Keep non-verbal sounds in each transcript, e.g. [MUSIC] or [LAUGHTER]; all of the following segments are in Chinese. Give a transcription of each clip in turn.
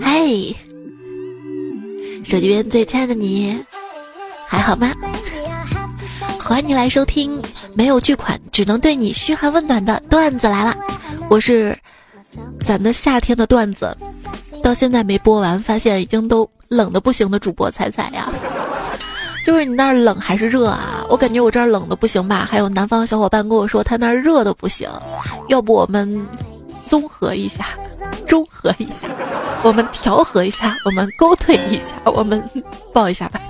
嗨，手机边最亲爱的你，还好吗？欢迎你来收听没有巨款，只能对你嘘寒问暖的段子来了。我是咱的夏天的段子，到现在没播完，发现已经都冷的不行的主播彩彩呀。就是你那儿冷还是热啊？我感觉我这儿冷的不行吧？还有南方小伙伴跟我说他那儿热的不行，要不我们综合一下，中和一下，我们调和一下，我们勾兑一下，我们抱一下吧。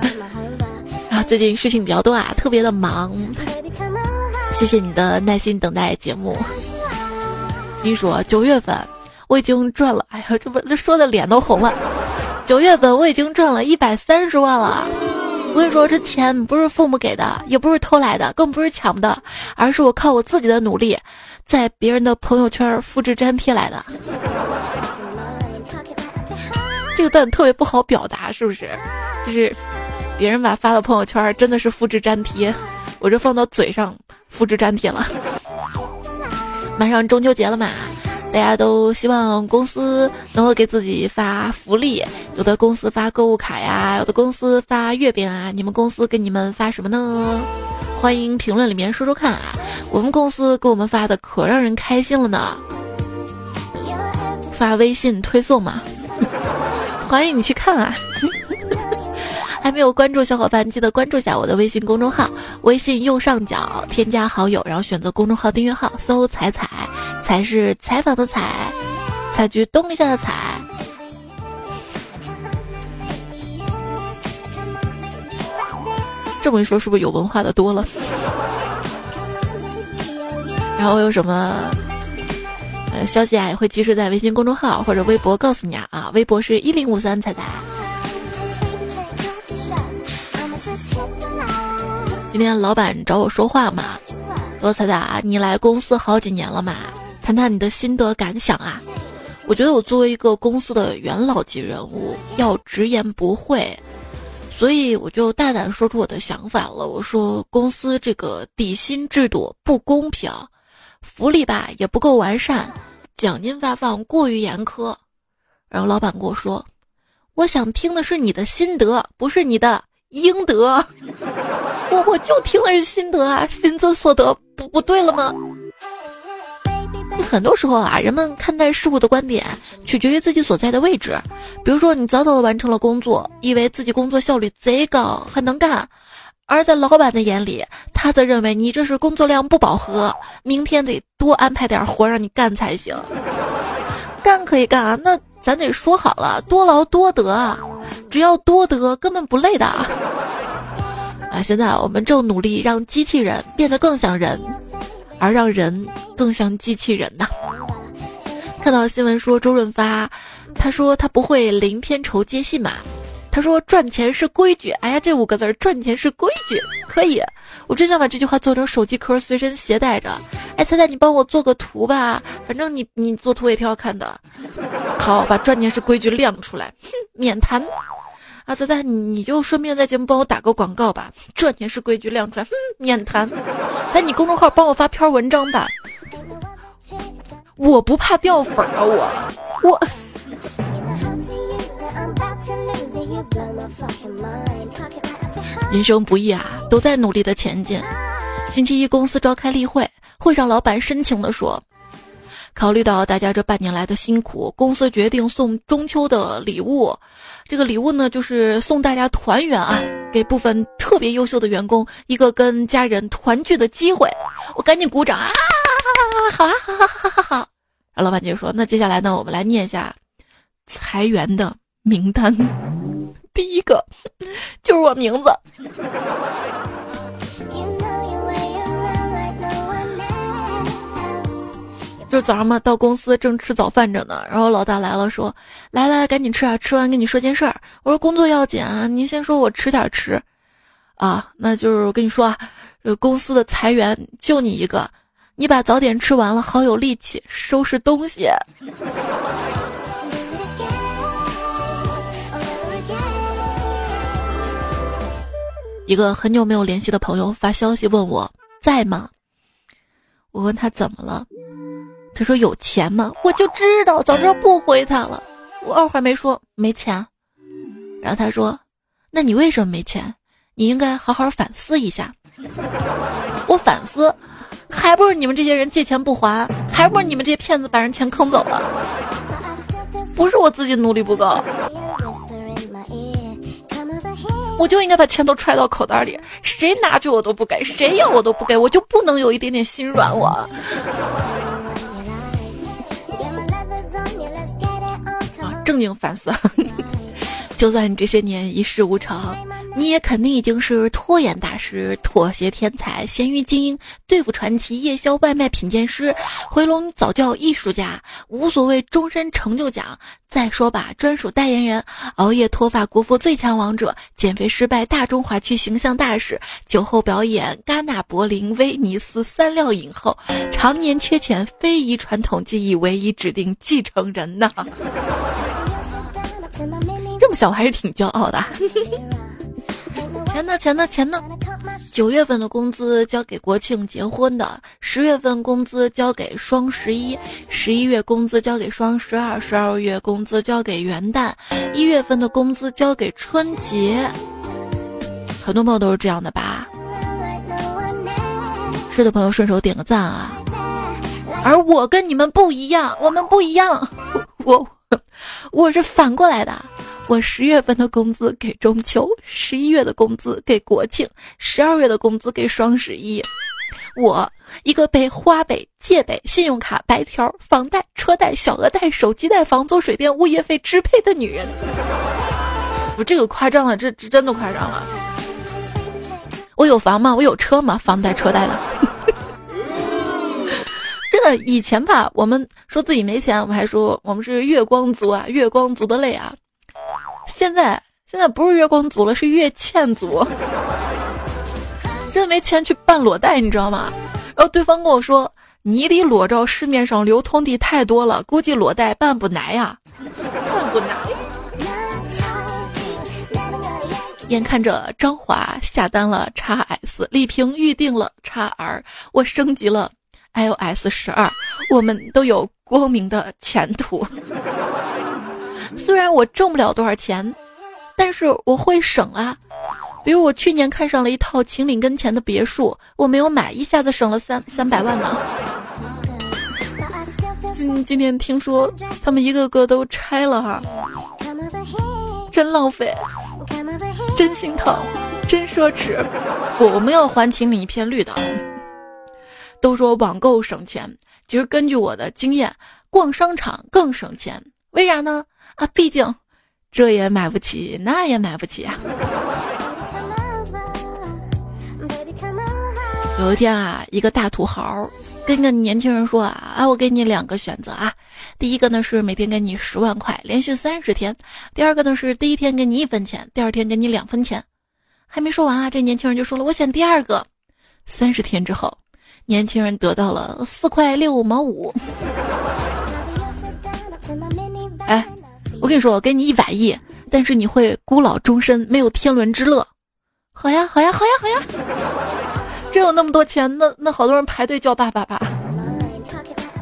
[LAUGHS] 啊，最近事情比较多啊，特别的忙。谢谢你的耐心等待节目。你说九月份我已经赚了，哎呀，这不这说的脸都红了。九月份我已经赚了一百三十万了，我跟你说，这钱不是父母给的，也不是偷来的，更不是抢的，而是我靠我自己的努力，在别人的朋友圈复制粘贴来的。这个段特别不好表达，是不是？就是别人把发到朋友圈，真的是复制粘贴，我这放到嘴上复制粘贴了。马上中秋节了嘛。大家都希望公司能够给自己发福利，有的公司发购物卡呀，有的公司发月饼啊。你们公司给你们发什么呢？欢迎评论里面说说看啊！我们公司给我们发的可让人开心了呢，[LAUGHS] 发微信推送嘛，欢迎你去看啊！[LAUGHS] 还没有关注小伙伴，记得关注一下我的微信公众号。微信右上角添加好友，然后选择公众号订阅号，搜“彩彩”，才是采访的采，采菊东篱下的采。这么一说，是不是有文化的多了？然后有什么呃消息啊，也会及时在微信公众号或者微博告诉你啊。啊，微博是一零五三彩彩。今天老板找我说话嘛，罗彩彩啊，你来公司好几年了嘛，谈谈你的心得感想啊。我觉得我作为一个公司的元老级人物，要直言不讳，所以我就大胆说出我的想法了。我说公司这个底薪制度不公平，福利吧也不够完善，奖金发放过于严苛。然后老板跟我说，我想听的是你的心得，不是你的。应得，[LAUGHS] 我我就听的是心得啊，心之所得不不对了吗？很多时候啊，人们看待事物的观点取决于自己所在的位置。比如说，你早早的完成了工作，以为自己工作效率贼高，很能干；而在老板的眼里，他则认为你这是工作量不饱和，明天得多安排点活让你干才行。干可以干啊，那咱得说好了，多劳多得啊。只要多得，根本不累的啊！啊现在我们正努力让机器人变得更像人，而让人更像机器人呢。看到新闻说周润发，他说他不会零片酬接戏码，他说赚钱是规矩。哎呀，这五个字赚钱是规矩，可以。我真想把这句话做成手机壳，随身携带着。哎，猜猜你帮我做个图吧，反正你你做图也挺好看的。好，把赚钱是规矩亮出来，哼，[LAUGHS] 免谈。啊，仔仔，你你就顺便在节目帮我打个广告吧，赚钱是规矩亮出来，哼，[LAUGHS] 免谈。在你公众号帮我发篇文章吧，我不怕掉粉啊，我我。人生不易啊，都在努力的前进。星期一公司召开例会，会上老板深情地说：“考虑到大家这半年来的辛苦，公司决定送中秋的礼物。这个礼物呢，就是送大家团圆啊，给部分特别优秀的员工一个跟家人团聚的机会。”我赶紧鼓掌啊！好啊，好好好好好。然后老板就说：“那接下来呢，我们来念一下裁员的名单。”第一个就是我名字，就早上嘛，到公司正吃早饭着呢，然后老大来了，说：“来来，赶紧吃啊，吃完跟你说件事儿。”我说：“工作要紧啊，您先说，我迟点吃。”啊，那就是我跟你说啊，公司的裁员就你一个，你把早点吃完了，好有力气收拾东西。一个很久没有联系的朋友发消息问我在吗？我问他怎么了，他说有钱吗？我就知道，早知道不回他了。我二话没说，没钱。然后他说，那你为什么没钱？你应该好好反思一下。我反思，还不是你们这些人借钱不还，还不是你们这些骗子把人钱坑走了。不是我自己努力不够，我就应该把钱都揣到口袋里，谁拿去我都不给，谁要我都不给，我就不能有一点点心软我。啊，[LAUGHS] 正经反思。就算你这些年一事无成，你也肯定已经是拖延大师、妥协天才、咸鱼精英、对付传奇、夜宵外卖品鉴师、回笼早教艺术家、无所谓终身成就奖。再说吧，专属代言人、熬夜脱发国服最强王者、减肥失败大中华区形象大使、酒后表演戛纳、柏林、威尼斯三料影后，常年缺钱非遗传统技艺唯一指定继承人呢。这么小，我还是挺骄傲的。[LAUGHS] 钱呢？钱呢？钱呢？九月份的工资交给国庆结婚的，十月份工资交给双十一，十一月工资交给双十二，十二月工资交给元旦，一月份的工资交给春节。很多朋友都是这样的吧？是的朋友顺手点个赞啊！而我跟你们不一样，我们不一样，我我是反过来的。我十月份的工资给中秋，十一月的工资给国庆，十二月的工资给双十一。我一个被花呗、借呗、信用卡、白条、房贷、车贷、小额贷、手机贷、房租、水电、物业费支配的女人。我这个夸张了，这这真的夸张了。我有房吗？我有车吗？房贷、车贷的。[LAUGHS] 真的，以前吧，我们说自己没钱，我们还说我们是月光族啊，月光族的泪啊。现在现在不是月光族了，是月欠族。真没钱去办裸贷，你知道吗？然后对方跟我说：“你的裸照市面上流通的太多了，估计裸贷办不来呀。”办不来。眼看着张华下单了 x S，李平预定了 x R，我升级了 iOS 十二，我们都有光明的前途。虽然我挣不了多少钱，但是我会省啊。比如我去年看上了一套秦岭跟前的别墅，我没有买，一下子省了三三百万呢。今今天听说他们一个个都拆了哈，真浪费，真心疼，真奢侈。我我们要还秦岭一片绿的。都说网购省钱，其实根据我的经验，逛商场更省钱。为啥呢？啊，毕竟这也买不起，那也买不起啊。有一天啊，一个大土豪跟一个年轻人说啊，啊，我给你两个选择啊，第一个呢是每天给你十万块，连续三十天；第二个呢是第一天给你一分钱，第二天给你两分钱。还没说完啊，这年轻人就说了，我选第二个。三十天之后，年轻人得到了四块六毛五。我跟你说，我给你一百亿，但是你会孤老终身，没有天伦之乐。好呀，好呀，好呀，好呀！真有那么多钱，那那好多人排队叫爸爸吧。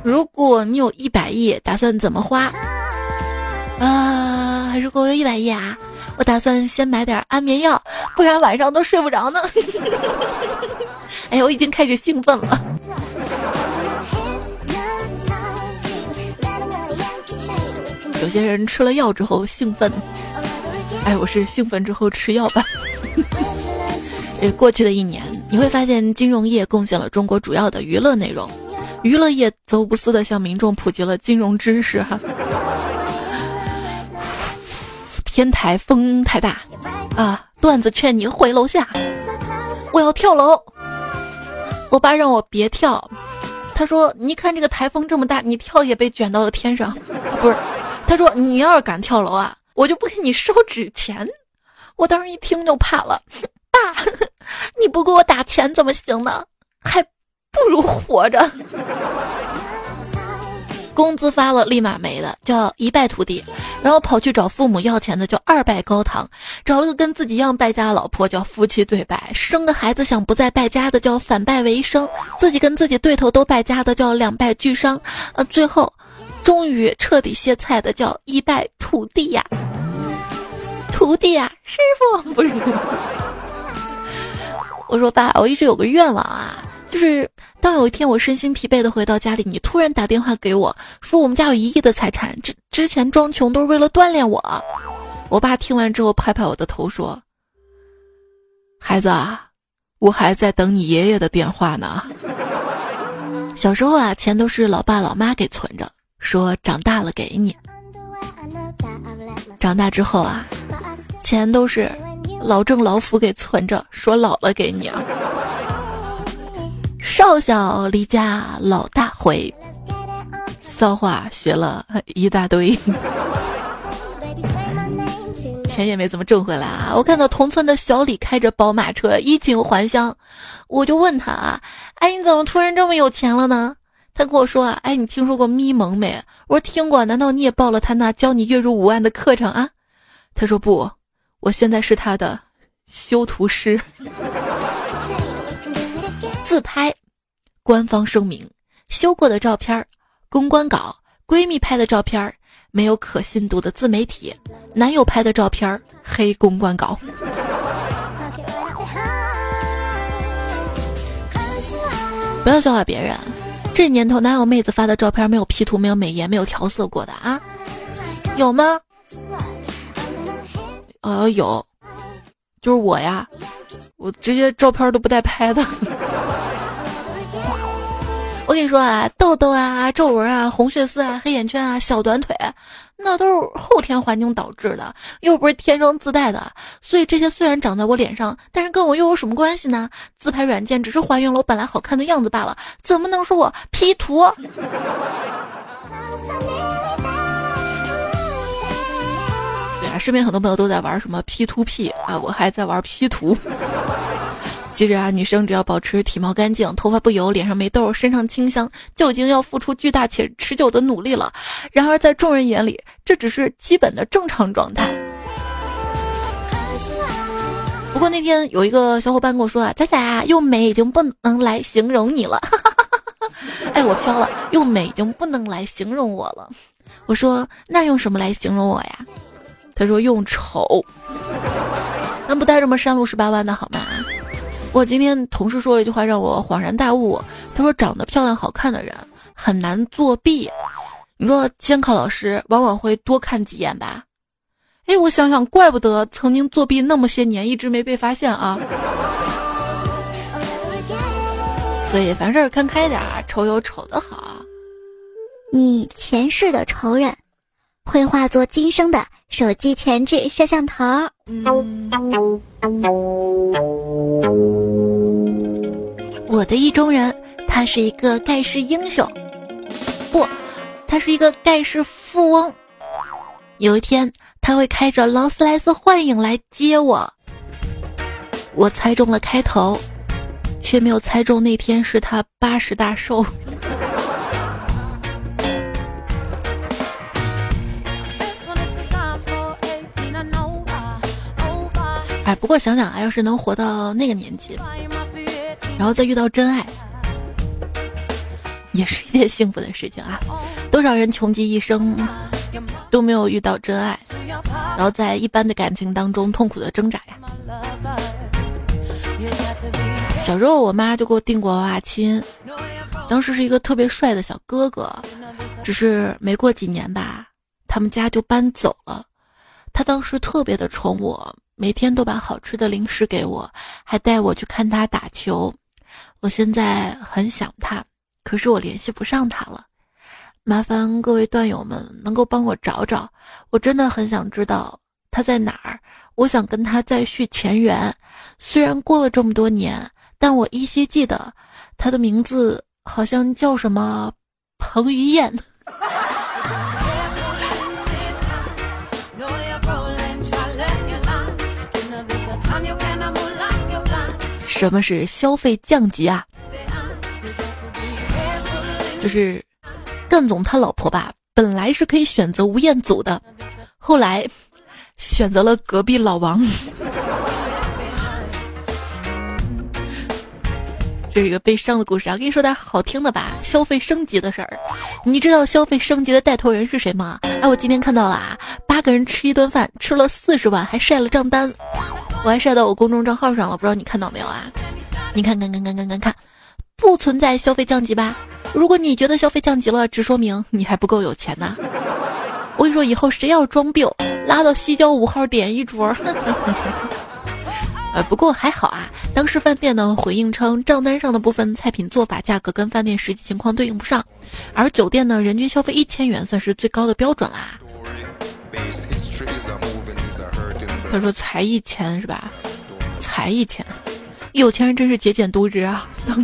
如果你有一百亿，打算怎么花？啊，如果我有一百亿啊，我打算先买点安眠药，不然晚上都睡不着呢。[LAUGHS] 哎，我已经开始兴奋了。有些人吃了药之后兴奋，哎，我是兴奋之后吃药吧。[LAUGHS] 呃，过去的一年，你会发现金融业贡献了中国主要的娱乐内容，娱乐业则无私的向民众普及了金融知识。哈，天台风太大啊，段子劝你回楼下。我要跳楼，我爸让我别跳，他说你看这个台风这么大，你跳也被卷到了天上，不是。他说：“你要是敢跳楼啊，我就不给你烧纸钱。”我当时一听就怕了，爸，你不给我打钱怎么行呢？还不如活着。工资发了立马没的叫一败涂地，然后跑去找父母要钱的叫二败高堂，找了个跟自己一样败家的老婆叫夫妻对败，生个孩子想不再败家的叫反败为胜，自己跟自己对头都败家的叫两败俱伤，呃，最后终于彻底歇菜的叫一败涂地呀，徒弟呀，师傅不是。[LAUGHS] 我说爸，我一直有个愿望啊。就是当有一天我身心疲惫的回到家里，你突然打电话给我说我们家有一亿的财产，之之前装穷都是为了锻炼我。我爸听完之后拍拍我的头说：“孩子啊，我还在等你爷爷的电话呢。”小时候啊，钱都是老爸老妈给存着，说长大了给你。长大之后啊，钱都是老郑老福给存着，说老了给你啊。[LAUGHS] 少小离家老大回，骚话学了一大堆，[LAUGHS] 钱也没怎么挣回来啊！我看到同村的小李开着宝马车衣锦还乡，我就问他啊：“哎，你怎么突然这么有钱了呢？”他跟我说啊：“哎，你听说过咪蒙没？”我说：“听过。”难道你也报了他那教你月入五万的课程啊？他说：“不，我现在是他的修图师。”自拍。官方声明：修过的照片公关稿；闺蜜拍的照片没有可信度的自媒体；男友拍的照片黑公关稿。不要笑话别人，这年头哪有妹子发的照片没有 P 图、没有美颜、没有调色过的啊？有吗？呃，有，就是我呀，我直接照片都不带拍的。[LAUGHS] 我跟你说啊，痘痘啊、皱纹啊、红血丝啊、黑眼圈啊、小短腿，那都是后天环境导致的，又不是天生自带的。所以这些虽然长在我脸上，但是跟我又有什么关系呢？自拍软件只是还原了我本来好看的样子罢了，怎么能说我 P 图？[LAUGHS] 对啊，身边很多朋友都在玩什么 P to P 啊，我还在玩 P 图。其实啊，女生只要保持体毛干净、头发不油、脸上没痘、身上清香，就已经要付出巨大且持久的努力了。然而，在众人眼里，这只是基本的正常状态。不过那天有一个小伙伴跟我说啊：“仔仔啊，用美已经不能来形容你了。[LAUGHS] ”哎，我飘了，用美已经不能来形容我了。我说：“那用什么来形容我呀？”他说：“用丑。”咱不带这么山路十八弯的好吗？我今天同事说了一句话，让我恍然大悟。他说：“长得漂亮好看的人很难作弊。”你说监考老师往往会多看几眼吧？哎，我想想，怪不得曾经作弊那么些年一直没被发现啊。所以凡事看开点儿，丑有丑的好。你前世的仇人，会化作今生的手机前置摄像头。我的意中人，他是一个盖世英雄，不，他是一个盖世富翁。有一天，他会开着劳斯莱斯幻影来接我。我猜中了开头，却没有猜中那天是他八十大寿。哎，不过想想啊，要是能活到那个年纪。然后再遇到真爱，也是一件幸福的事情啊！多少人穷极一生都没有遇到真爱，然后在一般的感情当中痛苦的挣扎呀。小时候我妈就给我订过娃娃亲，当时是一个特别帅的小哥哥，只是没过几年吧，他们家就搬走了。他当时特别的宠我，每天都把好吃的零食给我，还带我去看他打球。我现在很想他，可是我联系不上他了。麻烦各位段友们能够帮我找找，我真的很想知道他在哪儿。我想跟他再续前缘。虽然过了这么多年，但我依稀记得他的名字好像叫什么彭于晏。什么是消费降级啊？就是干总他老婆吧，本来是可以选择吴彦祖的，后来选择了隔壁老王。[LAUGHS] 这是一个悲伤的故事啊！跟你说点好听的吧，消费升级的事儿。你知道消费升级的带头人是谁吗？哎，我今天看到了啊，八个人吃一顿饭，吃了四十万，还晒了账单，我还晒到我公众账号上了，不知道你看到没有啊？你看看看看看看看，不存在消费降级吧？如果你觉得消费降级了，只说明你还不够有钱呐。我跟你说，以后谁要装病，拉到西郊五号点一桌。[LAUGHS] 呃，不过还好啊。当时饭店呢回应称，账单上的部分菜品做法、价格跟饭店实际情况对应不上，而酒店呢人均消费一千元算是最高的标准啦。他说才一千是吧？才一千，有钱人真是节俭度日啊。[LAUGHS]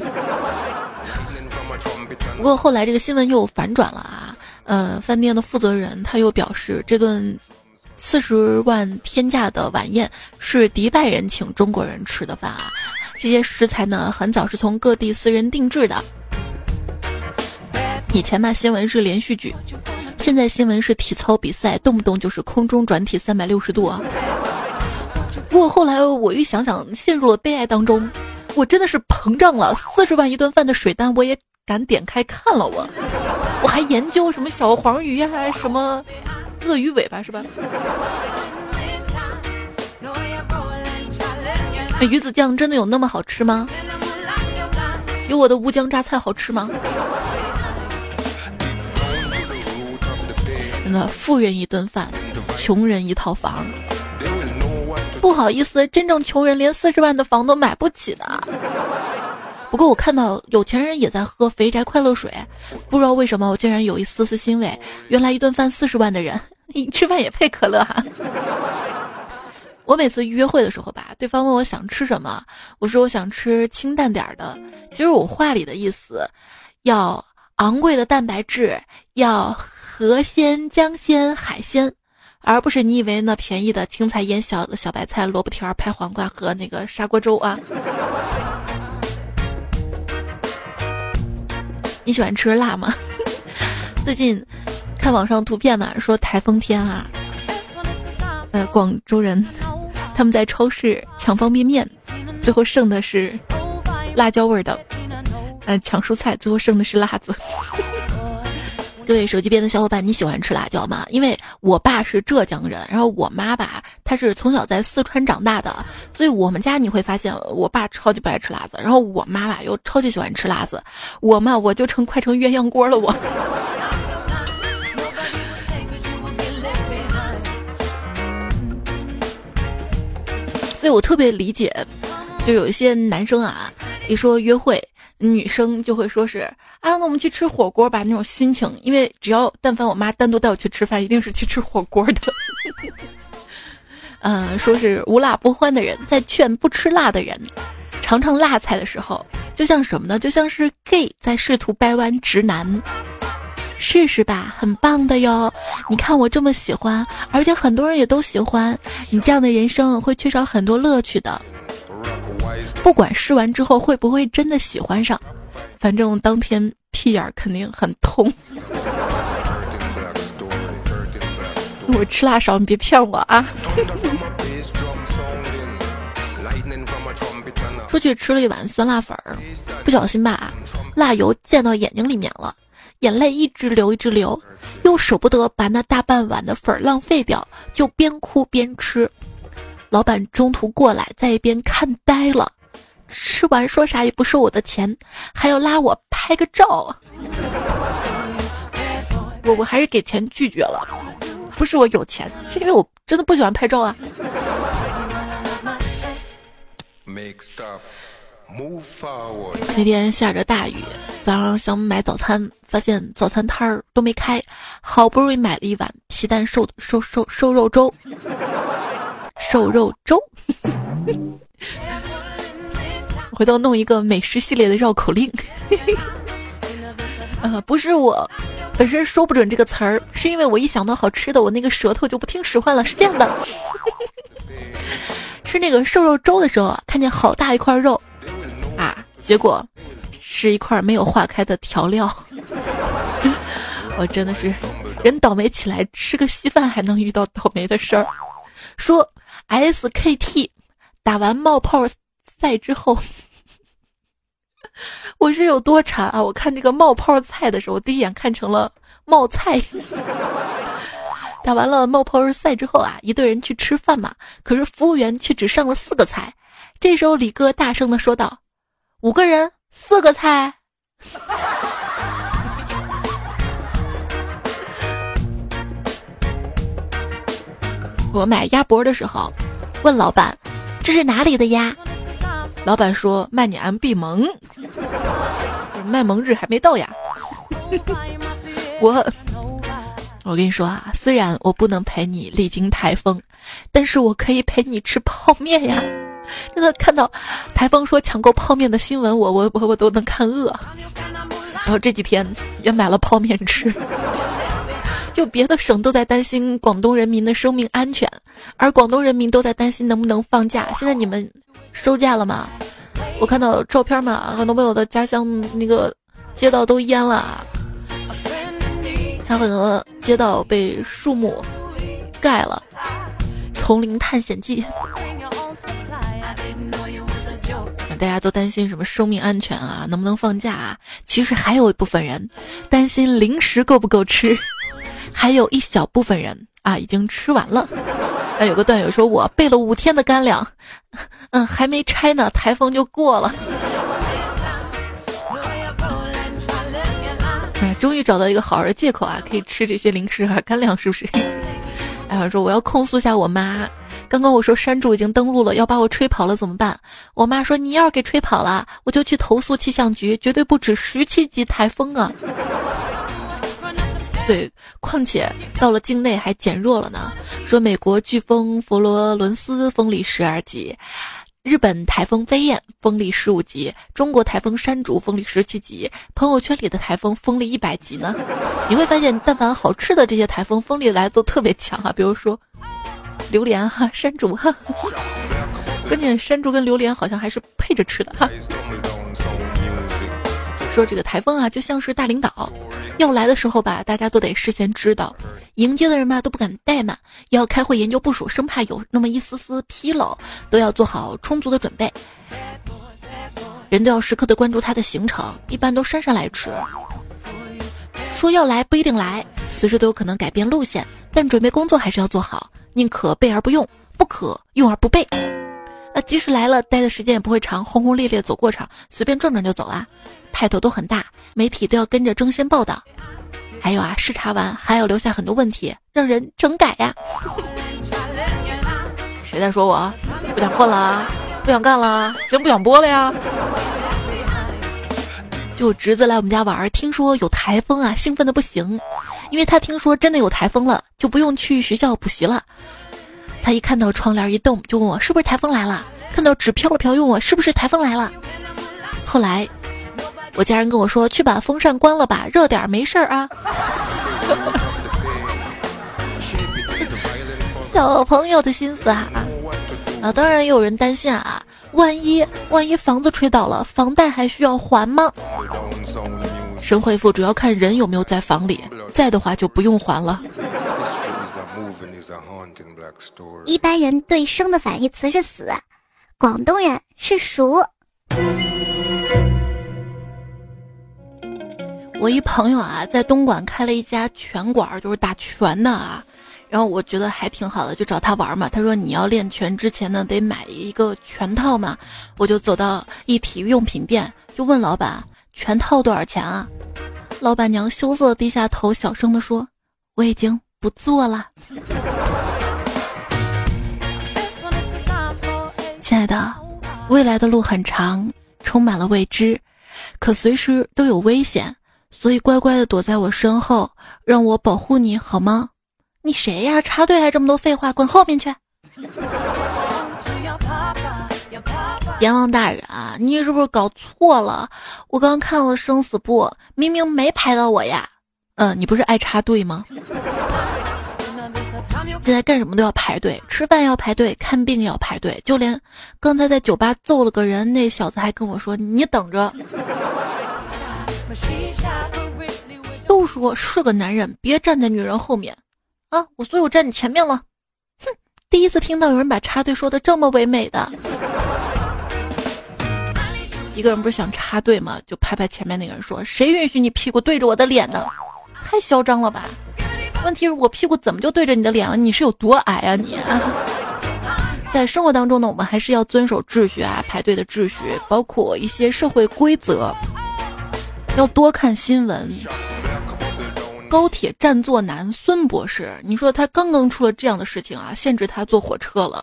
不过后来这个新闻又反转了啊。呃，饭店的负责人他又表示，这顿。四十万天价的晚宴是迪拜人请中国人吃的饭啊！这些食材呢，很早是从各地私人定制的。以前吧，新闻是连续剧，现在新闻是体操比赛，动不动就是空中转体三百六十度啊！不过后来我一想想，陷入了悲哀当中，我真的是膨胀了。四十万一顿饭的水单，我也敢点开看了，我我还研究什么小黄鱼呀，什么。鳄鱼尾巴是吧？鱼子酱真的有那么好吃吗？有我的乌江榨菜好吃吗？真的，富人一顿饭，穷人一套房。不好意思，真正穷人连四十万的房都买不起的。不过我看到有钱人也在喝肥宅快乐水，不知道为什么我竟然有一丝丝欣慰。原来一顿饭四十万的人，你吃饭也配可乐哈。我每次约会的时候吧，对方问我想吃什么，我说我想吃清淡点的。其实我话里的意思，要昂贵的蛋白质，要河鲜、江鲜、海鲜，而不是你以为那便宜的青菜腌小小白菜、萝卜条、拍黄瓜和那个砂锅粥啊。你喜欢吃辣吗？[LAUGHS] 最近看网上图片嘛，说台风天啊，呃，广州人他们在超市抢方便面，最后剩的是辣椒味的；呃，抢蔬菜，最后剩的是辣子。各位手机边的小伙伴，你喜欢吃辣椒吗？因为我爸是浙江人，然后我妈吧，她是从小在四川长大的，所以我们家你会发现，我爸超级不爱吃辣子，然后我妈吧又超级喜欢吃辣子，我嘛我就成快成鸳鸯锅了我。所以我特别理解，就有一些男生啊，一说约会。女生就会说是啊，那我们去吃火锅吧，那种心情。因为只要但凡我妈单独带我去吃饭，一定是去吃火锅的。嗯，[LAUGHS] 说是无辣不欢的人在劝不吃辣的人尝尝辣菜的时候，就像什么呢？就像是 gay 在试图掰弯直男。试试吧，很棒的哟。你看我这么喜欢，而且很多人也都喜欢。你这样的人生会缺少很多乐趣的。不管试完之后会不会真的喜欢上，反正当天屁眼肯定很痛。[LAUGHS] 我吃辣少，你别骗我啊！[LAUGHS] 出去吃了一碗酸辣粉儿，不小心把辣油溅到眼睛里面了，眼泪一直流一直流，又舍不得把那大半碗的粉儿浪费掉，就边哭边吃。老板中途过来，在一边看呆了。吃完说啥也不收我的钱，还要拉我拍个照。我我还是给钱拒绝了，不是我有钱，是因为我真的不喜欢拍照啊。那天下着大雨，早上想买早餐，发现早餐摊儿都没开，好不容易买了一碗皮蛋瘦瘦瘦瘦肉粥，瘦肉粥。[LAUGHS] 回头弄一个美食系列的绕口令，呃，不是我本身说不准这个词儿，是因为我一想到好吃的，我那个舌头就不听使唤了。是这样的，[LAUGHS] 吃那个瘦肉粥的时候，看见好大一块肉，啊，结果是一块没有化开的调料。[LAUGHS] 我真的是人倒霉起来，吃个稀饭还能遇到倒霉的事儿。说 SKT 打完冒泡赛之后，[LAUGHS] 我是有多馋啊！我看这个冒泡菜的时候，第一眼看成了冒菜。[LAUGHS] 打完了冒泡赛之后啊，一队人去吃饭嘛，可是服务员却只上了四个菜。这时候李哥大声的说道：“五个人四个菜。”我买鸭脖的时候，问老板：“这是哪里的鸭？”老板说：“卖你 MB 萌，卖萌日还没到呀。[LAUGHS] ”我，我跟你说啊，虽然我不能陪你历经台风，但是我可以陪你吃泡面呀。真的看到台风说抢购泡面的新闻，我我我我都能看饿。然后这几天也买了泡面吃。就别的省都在担心广东人民的生命安全，而广东人民都在担心能不能放假。现在你们收假了吗？我看到照片嘛，很多朋友的家乡那个街道都淹了，还有很多街道被树木盖了。丛林探险记，大家都担心什么生命安全啊，能不能放假啊？其实还有一部分人担心零食够不够吃。还有一小部分人啊，已经吃完了。[LAUGHS] 还有个段友说，我备了五天的干粮，[LAUGHS] 嗯，还没拆呢，台风就过了。哎，终于找到一个好的借口啊，可以吃这些零食和干粮，是不是？哎，我说我要控诉一下我妈，刚刚我说山竹已经登陆了，要把我吹跑了怎么办？我妈说你要是给吹跑了，我就去投诉气象局，绝对不止十七级台风啊。对，况且到了境内还减弱了呢。说美国飓风佛罗伦斯风力十二级，日本台风飞燕风力十五级，中国台风山竹风力十七级，朋友圈里的台风风力一百级呢。你会发现，但凡好吃的这些台风风力来都特别强啊，比如说榴莲哈、山竹哈，[LAUGHS] 关键山竹跟榴莲好像还是配着吃的哈。说这个台风啊，就像是大领导。要来的时候吧，大家都得事先知道，迎接的人吧都不敢怠慢，要开会研究部署，生怕有那么一丝丝纰漏，都要做好充足的准备。人都要时刻的关注他的行程，一般都姗姗来迟。说要来不一定来，随时都有可能改变路线，但准备工作还是要做好，宁可备而不用，不可用而不备。那即使来了，待的时间也不会长，轰轰烈烈走过场，随便转转就走了，派头都很大，媒体都要跟着争先报道。还有啊，视察完还要留下很多问题，让人整改呀。谁在说我不想混了？不想干了？行不想播了呀？就侄子来我们家玩，听说有台风啊，兴奋的不行，因为他听说真的有台风了，就不用去学校补习了。他一看到窗帘一动，就问我是不是台风来了。看到纸飘了飘，问我是不是台风来了。后来，我家人跟我说，去把风扇关了吧，热点没事儿啊。[LAUGHS] 小朋友的心思啊，啊，当然也有人担心啊，万一万一房子吹倒了，房贷还需要还吗？神回复主要看人有没有在房里，在的话就不用还了。一般人对生的反义词是死，广东人是熟。我一朋友啊，在东莞开了一家拳馆，就是打拳的啊。然后我觉得还挺好的，就找他玩嘛。他说你要练拳之前呢，得买一个拳套嘛。我就走到一体育用品店，就问老板拳套多少钱啊？老板娘羞涩低下头，小声的说：“我已经不做了。”亲爱的，未来的路很长，充满了未知，可随时都有危险，所以乖乖的躲在我身后，让我保护你好吗？你谁呀？插队还这么多废话，滚后面去！阎王大人啊，你是不是搞错了？我刚看了生死簿，明明没排到我呀。嗯，你不是爱插队吗？现在干什么都要排队，吃饭要排队，看病要排队，就连刚才在酒吧揍了个人，那小子还跟我说：“你等着。”都说是个男人，别站在女人后面啊！我所以我站你前面了。哼，第一次听到有人把插队说的这么唯美的。一个人不是想插队吗？就拍拍前面那个人说：“谁允许你屁股对着我的脸的？太嚣张了吧！问题是我屁股怎么就对着你的脸了？你是有多矮啊你？” [LAUGHS] 在生活当中呢，我们还是要遵守秩序啊，排队的秩序，包括一些社会规则，要多看新闻。高铁占座男，孙博士，你说他刚刚出了这样的事情啊，限制他坐火车了。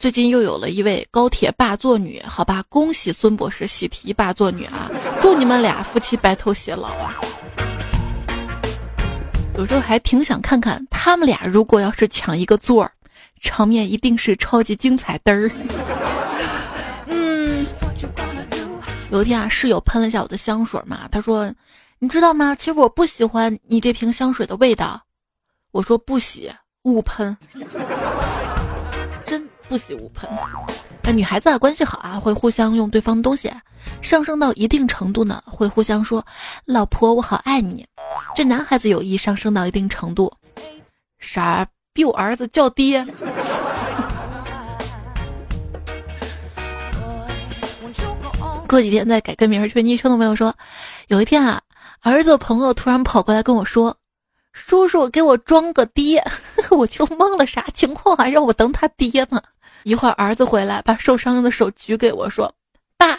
最近又有了一位高铁霸座女，好吧，恭喜孙博士喜提霸座女啊，祝你们俩夫妻白头偕老啊。有时候还挺想看看他们俩如果要是抢一个座儿。场面一定是超级精彩的儿。嗯，有一天啊，室友喷了一下我的香水嘛，他说：“你知道吗？其实我不喜欢你这瓶香水的味道。”我说：“不喜勿喷，[LAUGHS] 真不喜勿喷。”那女孩子啊，关系好啊，会互相用对方的东西，上升到一定程度呢，会互相说：“老婆，我好爱你。”这男孩子友谊上升到一定程度，傻。比我儿子叫爹。[LAUGHS] 过几天再改个名儿，去昵称的朋友说，有一天啊，儿子朋友突然跑过来跟我说：“叔叔给我装个爹。” [LAUGHS] 我就懵了，啥情况啊？让我当他爹吗？一会儿儿子回来，把受伤的手举给我说：“爸，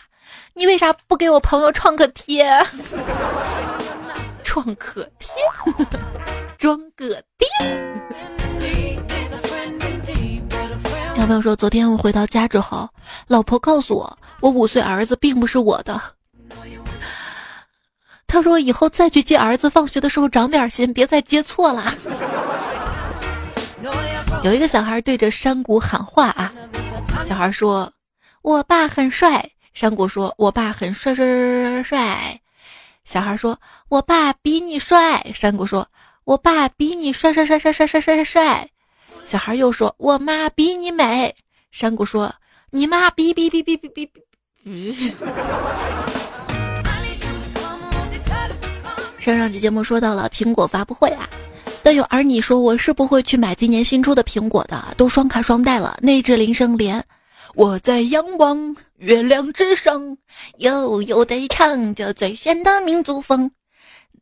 你为啥不给我朋友创可贴？创可贴，[LAUGHS] 装个爹。”小朋友说：“昨天我回到家之后，老婆告诉我，我五岁儿子并不是我的。他说以后再去接儿子放学的时候长点心，别再接错了。”有一个小孩对着山谷喊话啊，小孩说：“我爸很帅。”山谷说：“我爸很帅帅帅帅帅。”小孩说：“我爸比你帅。”山谷说：“我爸比你帅帅帅帅帅帅帅帅。”小孩又说：“我妈比你美。”山谷说：“你妈比比比比比比比。” [LAUGHS] 上上期节目说到了苹果发布会啊，但有儿女说我是不会去买今年新出的苹果的，都双卡双待了，内置铃声连。我在仰望月亮之上，悠悠地唱着最炫的民族风。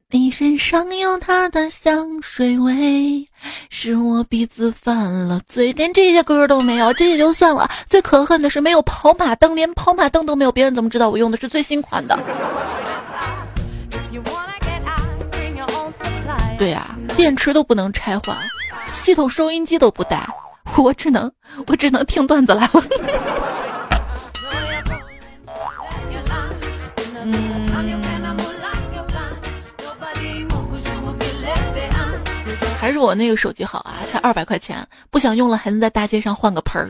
你身上有他的香水味，是我鼻子犯了罪，连这些歌都没有，这也就算了。最可恨的是没有跑马灯，连跑马灯都没有，别人怎么知道我用的是最新款的？对呀，电池都不能拆换，系统收音机都不带，我只能我只能听段子来了。[LAUGHS] 还是我那个手机好啊，才二百块钱，不想用了还能在大街上换个盆儿。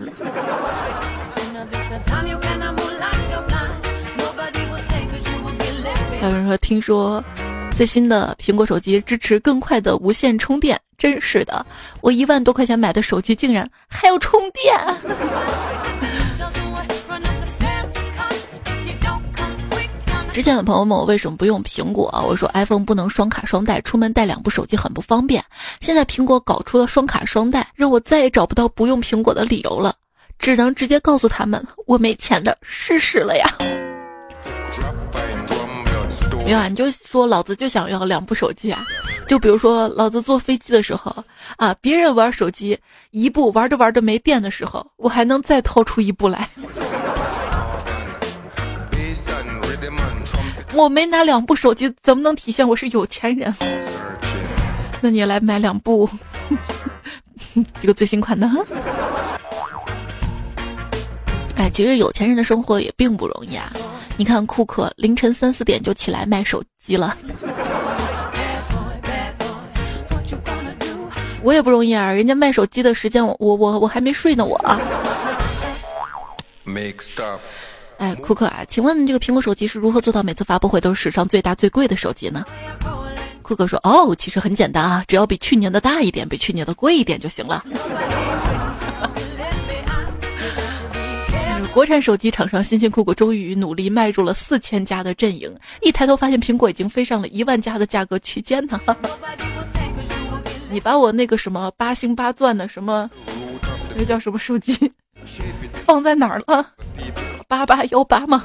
有人说，听说最新的苹果手机支持更快的无线充电，真是的，我一万多块钱买的手机竟然还要充电。[LAUGHS] 之前的朋友问我为什么不用苹果，我说 iPhone 不能双卡双待，出门带两部手机很不方便。现在苹果搞出了双卡双待，让我再也找不到不用苹果的理由了，只能直接告诉他们我没钱的事实了呀。没有啊，你就说老子就想要两部手机啊，就比如说老子坐飞机的时候啊，别人玩手机一部玩着玩着没电的时候，我还能再掏出一部来。[LAUGHS] 我没拿两部手机，怎么能体现我是有钱人？那你来买两部，[LAUGHS] 这个最新款的。哎，其实有钱人的生活也并不容易啊！你看库克凌晨三四点就起来卖手机了，我也不容易啊！人家卖手机的时间，我我我我还没睡呢，我。哎，库克啊，请问这个苹果手机是如何做到每次发布会都是史上最大最贵的手机呢？库克说：“哦，其实很简单啊，只要比去年的大一点，比去年的贵一点就行了。”国产手机厂商辛辛苦苦，终于努力迈入了四千家的阵营。一抬头发现苹果已经飞上了一万家的价格区间呢。你把我那个什么八星八钻的什么，那叫什么手机，[LAUGHS] 放在哪儿了？八八幺八吗？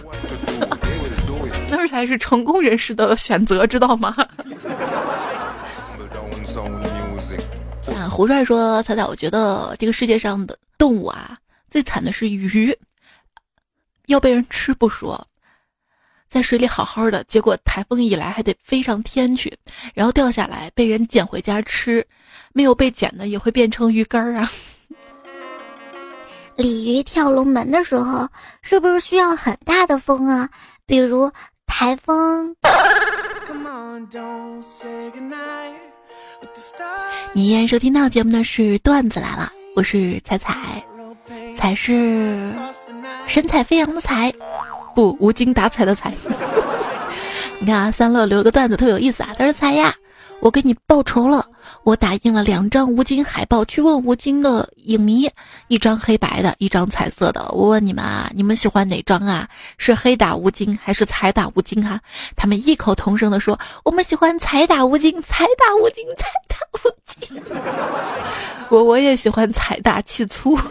[LAUGHS] 那才是成功人士的选择，知道吗？[LAUGHS] 啊，胡帅说：“彩彩，我觉得这个世界上的动物啊，最惨的是鱼，要被人吃不说，在水里好好的，结果台风一来还得飞上天去，然后掉下来被人捡回家吃，没有被捡的也会变成鱼干儿啊。[LAUGHS] ”鲤鱼跳龙门的时候，是不是需要很大的风啊？比如台风。[LAUGHS] 你依然收听到节目的是段子来了，我是彩彩，才是神采飞扬的才，不无精打采的才。你看啊，三乐留了个段子特有意思啊，他说才呀。我给你报仇了！我打印了两张吴京海报，去问吴京的影迷，一张黑白的，一张彩色的。我问你们啊，你们喜欢哪张啊？是黑打吴京还是彩打吴京啊？他们异口同声的说：“我们喜欢彩打吴京，彩打吴京，彩打吴京。[LAUGHS] ”我我也喜欢财大气粗。[LAUGHS]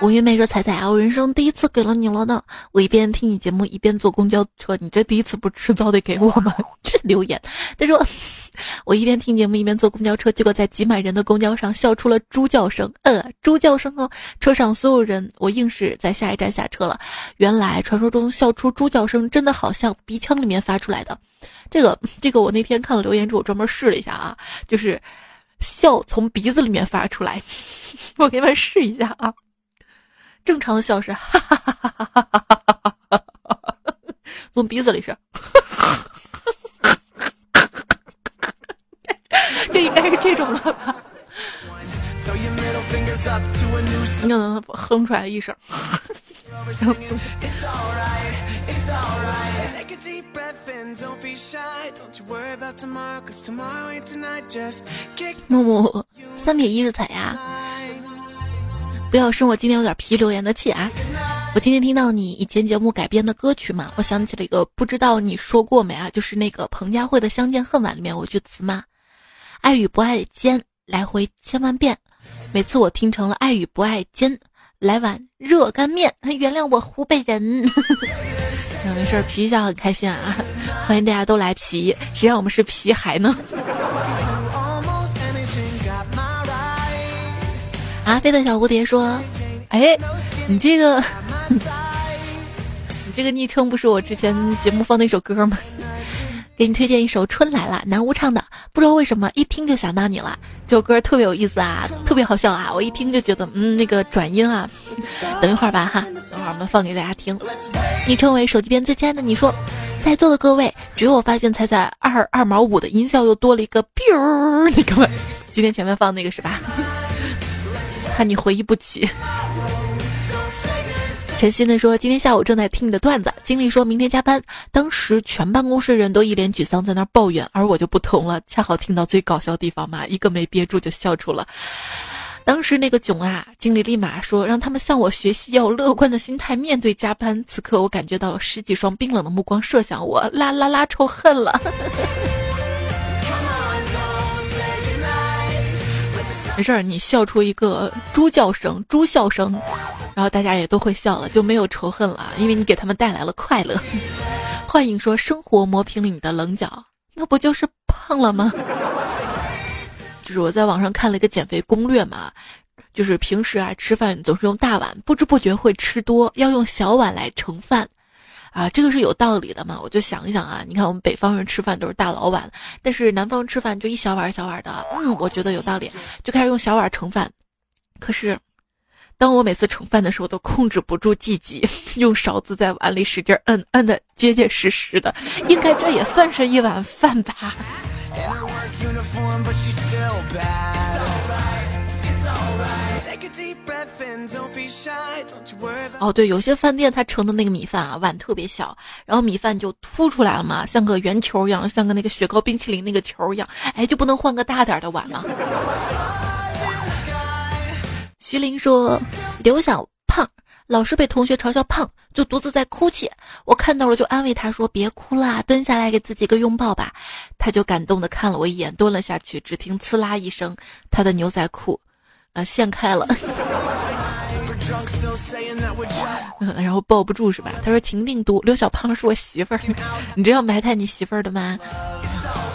吴云妹说：“彩彩啊，我人生第一次给了你了呢。我一边听你节目，一边坐公交车。你这第一次不迟早得给我吗？”这 [LAUGHS] 留言。他说：“ [LAUGHS] 我一边听节目，一边坐公交车，结果在挤满人的公交上笑出了猪叫声。呃，猪叫声哦！车上所有人，我硬是在下一站下车了。原来传说中笑出猪叫声真的好像鼻腔里面发出来的。这个，这个我那天看了留言之后，我专门试了一下啊，就是笑从鼻子里面发出来。[LAUGHS] 我给你们试一下啊。”正常的笑是 [LAUGHS] 哈哈哈哈哈哈哈哈哈哈，从鼻子里是，这应该是这种了吧？你可能哼出来一声。木木三撇一日彩呀。不要生我今天有点皮留言的气啊！我今天听到你以前节目改编的歌曲嘛，我想起了一个，不知道你说过没啊？就是那个彭佳慧的《相见恨晚》里面有句词嘛，“爱与不爱间来回千万遍”，每次我听成了“爱与不爱间来碗热干面”，原谅我湖北人。那 [LAUGHS] 没事，皮一下很开心啊！欢迎大家都来皮，谁让我们是皮孩呢？阿飞的小蝴蝶说：“哎，你这个，[LAUGHS] 你这个昵称不是我之前节目放那首歌吗？给你推荐一首《春来了》，南巫唱的，不知道为什么一听就想到你了。这首歌特别有意思啊，特别好笑啊，我一听就觉得，嗯，那个转音啊。等一会儿吧，哈，等会儿我们放给大家听。昵称为手机边最亲爱的你说，在座的各位，只有我发现彩彩二二毛五的音效又多了一个 biu，那个，今天前面放那个是吧？”怕你回忆不起。陈鑫的说：“今天下午正在听你的段子，经理说明天加班，当时全办公室人都一脸沮丧在那抱怨，而我就不同了，恰好听到最搞笑地方嘛，一个没憋住就笑出了。当时那个囧啊，经理立马说让他们向我学习，要乐观的心态面对加班。此刻我感觉到了十几双冰冷的目光射向我，啦啦啦，仇恨了。”没事儿，你笑出一个猪叫声、猪笑声，然后大家也都会笑了，就没有仇恨了，因为你给他们带来了快乐。[LAUGHS] 幻影说：“生活磨平了你的棱角，那不就是胖了吗？” [LAUGHS] 就是我在网上看了一个减肥攻略嘛，就是平时啊吃饭总是用大碗，不知不觉会吃多，要用小碗来盛饭。啊，这个是有道理的嘛？我就想一想啊，你看我们北方人吃饭都是大老碗，但是南方吃饭就一小碗小碗的。嗯，我觉得有道理，就开始用小碗盛饭。可是，当我每次盛饭的时候，都控制不住自己，[LAUGHS] 用勺子在碗里使劲摁，摁的结结实实的。应该这也算是一碗饭吧。哦，对，有些饭店它盛的那个米饭啊，碗特别小，然后米饭就凸出来了嘛，像个圆球一样，像个那个雪糕冰淇淋那个球一样，哎，就不能换个大点的碗吗？[LAUGHS] 徐林说：“刘小胖老是被同学嘲笑胖，就独自在哭泣。我看到了就安慰他说：‘别哭啦，蹲下来给自己个拥抱吧。’他就感动的看了我一眼，蹲了下去。只听呲啦一声，他的牛仔裤，呃，线开了。然后抱不住是吧？他说：‘情定毒，刘小胖是我媳妇儿，你这样埋汰你媳妇儿的吗？’”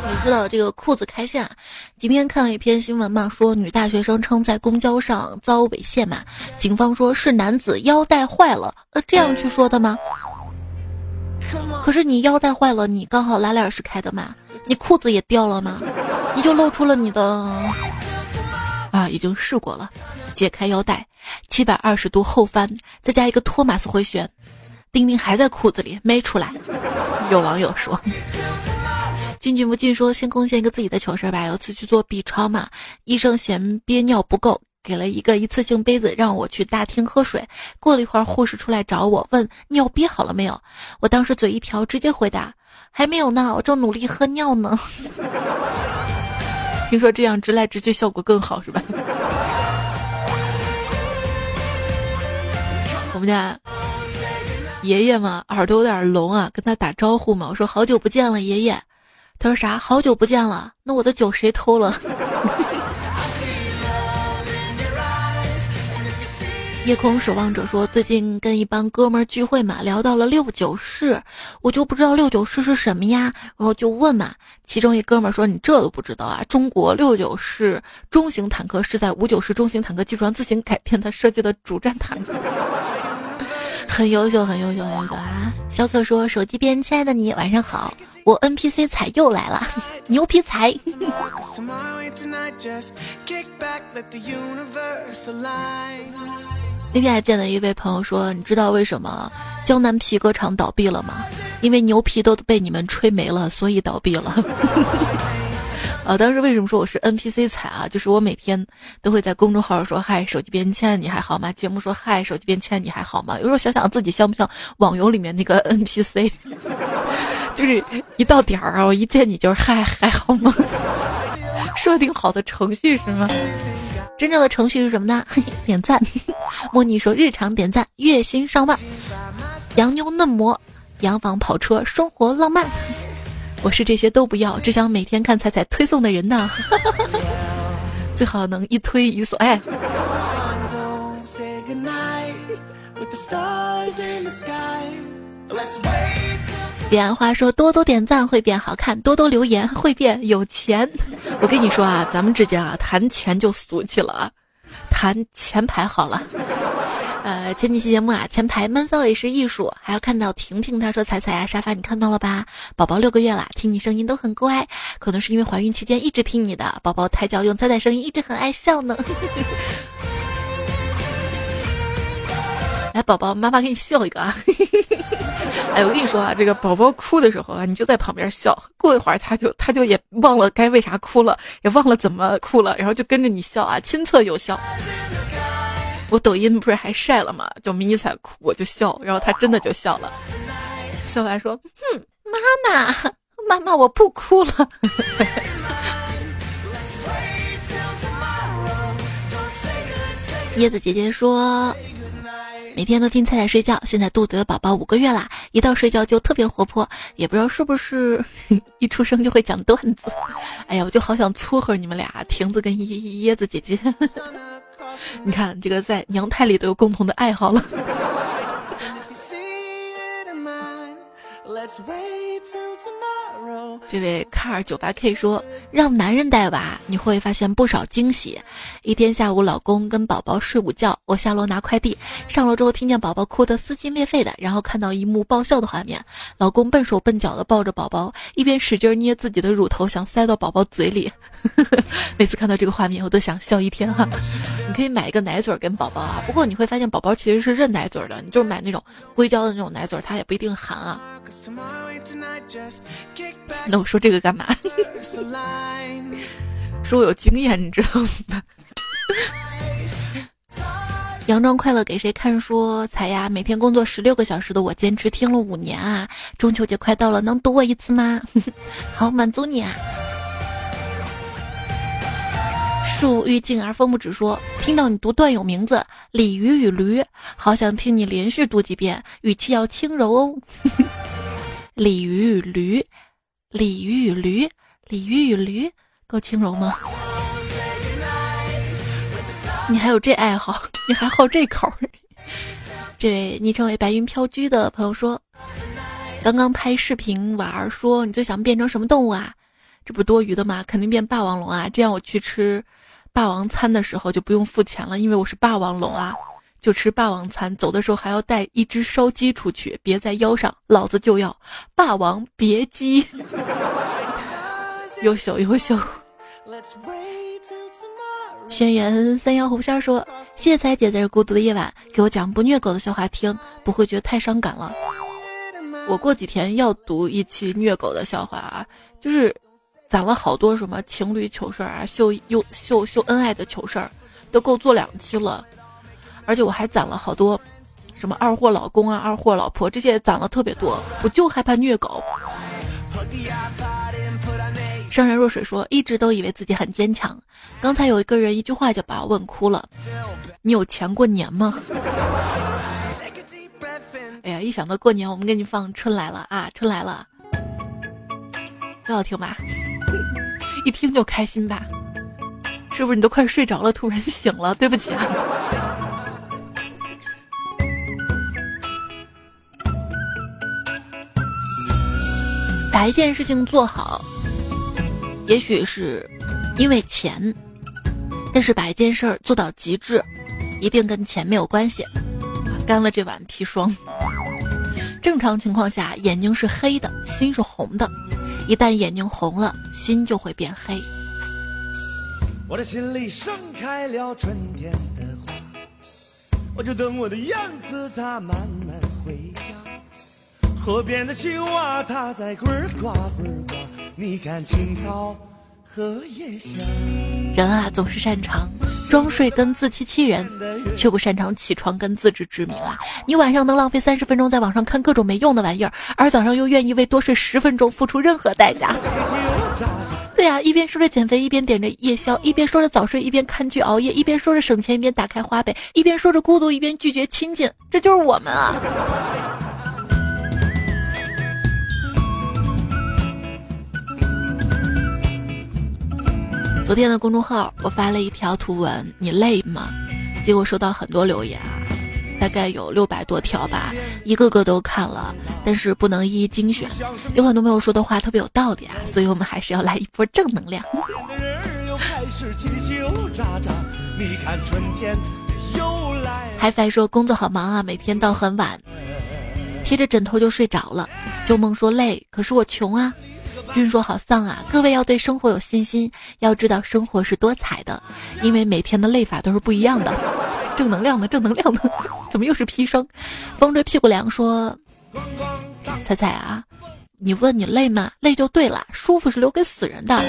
你知道这个裤子开线，今天看了一篇新闻嘛，说女大学生称在公交上遭猥亵嘛，警方说是男子腰带坏了，呃，这样去说的吗？可是你腰带坏了，你刚好拉链是开的嘛，你裤子也掉了吗？你就露出了你的啊，已经试过了，解开腰带，七百二十度后翻，再加一个托马斯回旋，丁丁还在裤子里没出来。有网友说。进进不进说先贡献一个自己的糗事吧。有次去做 B 超嘛，医生嫌憋尿不够，给了一个一次性杯子让我去大厅喝水。过了一会儿，护士出来找我，问尿憋好了没有。我当时嘴一瓢，直接回答还没有呢，我正努力喝尿呢。听说这样直来直去效果更好是吧？我们家爷爷嘛，耳朵有点聋啊，跟他打招呼嘛，我说好久不见了，爷爷。他说啥？好久不见了，那我的酒谁偷了？夜空守望者说，最近跟一帮哥们儿聚会嘛，聊到了六九式，我就不知道六九式是什么呀，然后就问嘛，其中一哥们儿说，你这都不知道啊？中国六九式中型坦克是在五九式中型坦克基础上自行改变，它设计的主战坦克。[LAUGHS] 很优秀，很优秀，很优秀啊！小可说：“手机边，亲爱的你，晚上好，我 NPC 彩又来了，牛皮彩。”那天还见了一位朋友说：“你知道为什么江南皮革厂倒闭了吗？因为牛皮都被你们吹没了，所以倒闭了。[LAUGHS] ”啊，当时为什么说我是 NPC 彩啊？就是我每天都会在公众号说嗨，手机边签你还好吗？节目说嗨，手机边签你还好吗？有时候想想自己像不像网游里面那个 NPC，就是一到点儿啊，我一见你就是嗨，还好吗？设定好的程序是吗？真正的程序是什么呢？嘿 [LAUGHS] 嘿点赞。莫妮说日常点赞，月薪上万，洋妞嫩模，洋房跑车，生活浪漫。我是这些都不要，只想每天看彩彩推送的人呢。[LAUGHS] 最好能一推一送，哎。彼岸花说：多多点赞会变好看，多多留言会变有钱。我跟你说啊，咱们之间啊，谈钱就俗气了啊，谈前排好了。呃，前几期节目啊，前排闷骚也是艺术，还要看到婷婷，她说彩彩啊，沙发你看到了吧？宝宝六个月啦，听你声音都很乖，可能是因为怀孕期间一直听你的，宝宝胎教用彩彩声音一直很爱笑呢。来，宝宝，妈妈给你笑一个啊！[LAUGHS] 哎，我跟你说啊，这个宝宝哭的时候啊，你就在旁边笑，过一会儿他就他就也忘了该为啥哭了，也忘了怎么哭了，然后就跟着你笑啊，亲测有效。我抖音不是还晒了吗？就迷你彩哭，我就笑，然后他真的就笑了。笑完说：“哼，妈妈，妈妈，我不哭了。[LAUGHS] ”叶子姐姐说：“每天都听菜菜睡觉，现在肚子的宝宝五个月啦，一到睡觉就特别活泼，也不知道是不是 [LAUGHS] 一出生就会讲段子。哎呀，我就好想撮合你们俩，亭子跟椰椰子姐姐。[LAUGHS] ”你看，这个在娘胎里都有共同的爱好了。[LAUGHS] 这位卡尔九八 K 说：“让男人带娃，你会发现不少惊喜。一天下午，老公跟宝宝睡午觉，我下楼拿快递，上楼之后听见宝宝哭得撕心裂肺的，然后看到一幕爆笑的画面：老公笨手笨脚的抱着宝宝，一边使劲捏自己的乳头，想塞到宝宝嘴里。[LAUGHS] 每次看到这个画面，我都想笑一天哈。[LAUGHS] 你可以买一个奶嘴跟宝宝啊，不过你会发现宝宝其实是认奶嘴的，你就是买那种硅胶的那种奶嘴，它也不一定含啊。” [LAUGHS] 那我说这个干嘛？[LAUGHS] 说我有经验，你知道吗？[LAUGHS] 佯装快乐给谁看？说彩呀，每天工作十六个小时的我坚持听了五年啊！中秋节快到了，能赌我一次吗？好，满足你啊！树欲静而风不止，说听到你读段友名字鲤鱼与驴，好想听你连续读几遍，语气要轻柔哦。[LAUGHS] 鲤鱼与驴，鲤鱼与驴，鲤鱼与驴，够轻柔吗？你还有这爱好？你还好这口？这位昵称为白云飘居的朋友说，刚刚拍视频玩，说你最想变成什么动物啊？这不多余的吗？肯定变霸王龙啊！这样我去吃霸王餐的时候就不用付钱了，因为我是霸王龙啊，就吃霸王餐。走的时候还要带一只烧鸡出去，别在腰上，老子就要霸王别姬。优秀优秀。轩辕三幺狐仙说：“谢谢彩姐在这孤独的夜晚给我讲不虐狗的笑话听，不会觉得太伤感了。我过几天要读一期虐狗的笑话啊，就是攒了好多什么情侣糗事儿啊，秀又秀秀恩爱的糗事儿，都够做两期了。而且我还攒了好多什么二货老公啊、二货老婆这些，攒了特别多。我就害怕虐狗。”上善若水说：“一直都以为自己很坚强，刚才有一个人一句话就把我问哭了。你有钱过年吗？” [LAUGHS] 哎呀，一想到过年，我们给你放《春来了》啊，《春来了》，最好听吧？一听就开心吧？是不是你都快睡着了，突然醒了？[LAUGHS] 对不起啊。把一件事情做好。也许是因为钱，但是把一件事儿做到极致，一定跟钱没有关系。干了这碗砒霜。正常情况下，眼睛是黑的，心是红的。一旦眼睛红了，心就会变黑。我的心里盛开了春天的花，我就等我的燕子它慢慢回家。河边的青蛙它在呱呱呱呱。你看青草。人啊，总是擅长装睡跟自欺欺人，却不擅长起床跟自知之明啊！你晚上能浪费三十分钟在网上看各种没用的玩意儿，而早上又愿意为多睡十分钟付出任何代价。对呀，一边说着减肥，一边点着夜宵；一边说着早睡，一边看剧熬夜；一边说着省钱，一边打开花呗；一边说着孤独，一边拒绝亲近。这就是我们啊！昨天的公众号，我发了一条图文，你累吗？结果收到很多留言啊，大概有六百多条吧，一个个都看了，但是不能一一精选。有很多朋友说的话特别有道理啊，所以我们还是要来一波正能量。[LAUGHS] 海飞说工作好忙啊，每天到很晚，贴着枕头就睡着了。旧梦说累，可是我穷啊。君说好丧啊！各位要对生活有信心，要知道生活是多彩的，因为每天的累法都是不一样的。正能量的，正能量的，[LAUGHS] 怎么又是砒霜？风吹屁股凉说：“彩彩啊，你问你累吗？累就对了，舒服是留给死人的，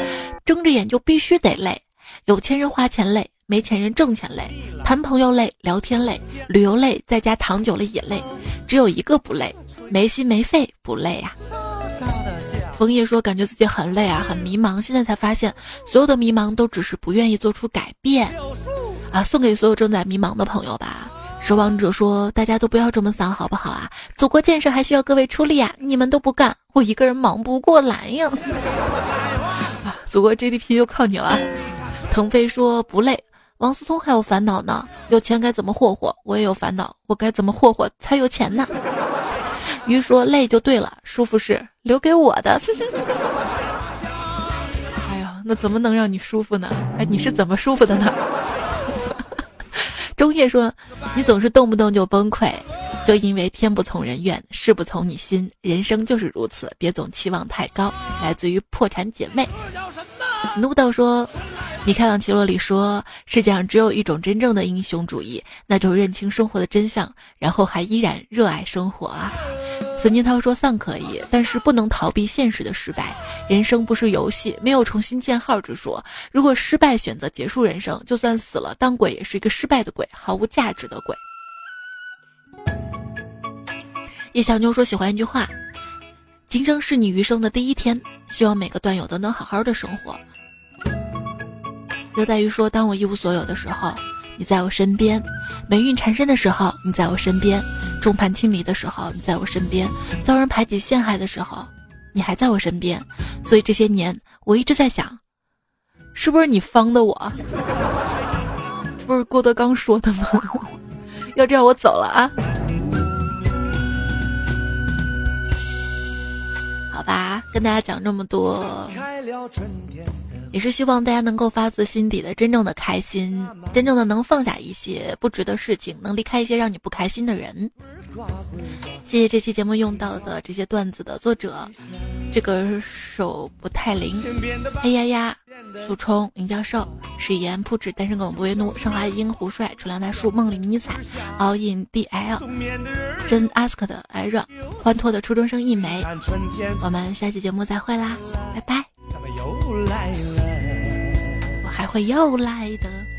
睁着眼就必须得累。有钱人花钱累，没钱人挣钱累，谈朋友累，聊天累，旅游累，在家躺久了也累。只有一个不累，没心没肺不累呀。”枫叶说：“感觉自己很累啊，很迷茫。现在才发现，所有的迷茫都只是不愿意做出改变。”啊，送给所有正在迷茫的朋友吧。守望者说：“大家都不要这么丧，好不好啊？祖国建设还需要各位出力啊！你们都不干，我一个人忙不过来呀。”啊，祖国 GDP 就靠你了。腾飞说：“不累。”王思聪还有烦恼呢，有钱该怎么霍霍？我也有烦恼，我该怎么霍霍才有钱呢？鱼说：“累就对了，舒服是留给我的。[LAUGHS] ”哎呀，那怎么能让你舒服呢？哎，你是怎么舒服的呢？[LAUGHS] 中叶说：“你总是动不动就崩溃，就因为天不从人愿，事不从你心，人生就是如此，别总期望太高。”来自于破产姐妹。努豆说：“米开朗基罗里说，世界上只有一种真正的英雄主义，那就是认清生活的真相，然后还依然热爱生活啊。”孙金涛说丧可以，但是不能逃避现实的失败。人生不是游戏，没有重新建号之说。如果失败选择结束人生，就算死了，当鬼也是一个失败的鬼，毫无价值的鬼。叶小妞说喜欢一句话：今生是你余生的第一天，希望每个段友都能好好的生活。热带鱼说：当我一无所有的时候。你在我身边，霉运缠身的时候，你在我身边；众叛亲离的时候，你在我身边；遭人排挤陷害的时候，你还在我身边。所以这些年，我一直在想，是不是你方的我？[LAUGHS] 不是郭德纲说的吗？[LAUGHS] 要这样，我走了啊！好吧，跟大家讲这么多。也是希望大家能够发自心底的真正的开心，真正的能放下一些不值得事情，能离开一些让你不开心的人。谢谢这期节目用到的这些段子的作者，这个手不太灵。哎呀呀，苏冲、林教授、史岩、铺纸、单身狗不为奴、上海英、胡帅、楚良大叔、梦里迷彩、all in dl、真 ask 的艾热、欢脱的初中生一枚。我们下期节目再会啦，拜拜。我还我又来的。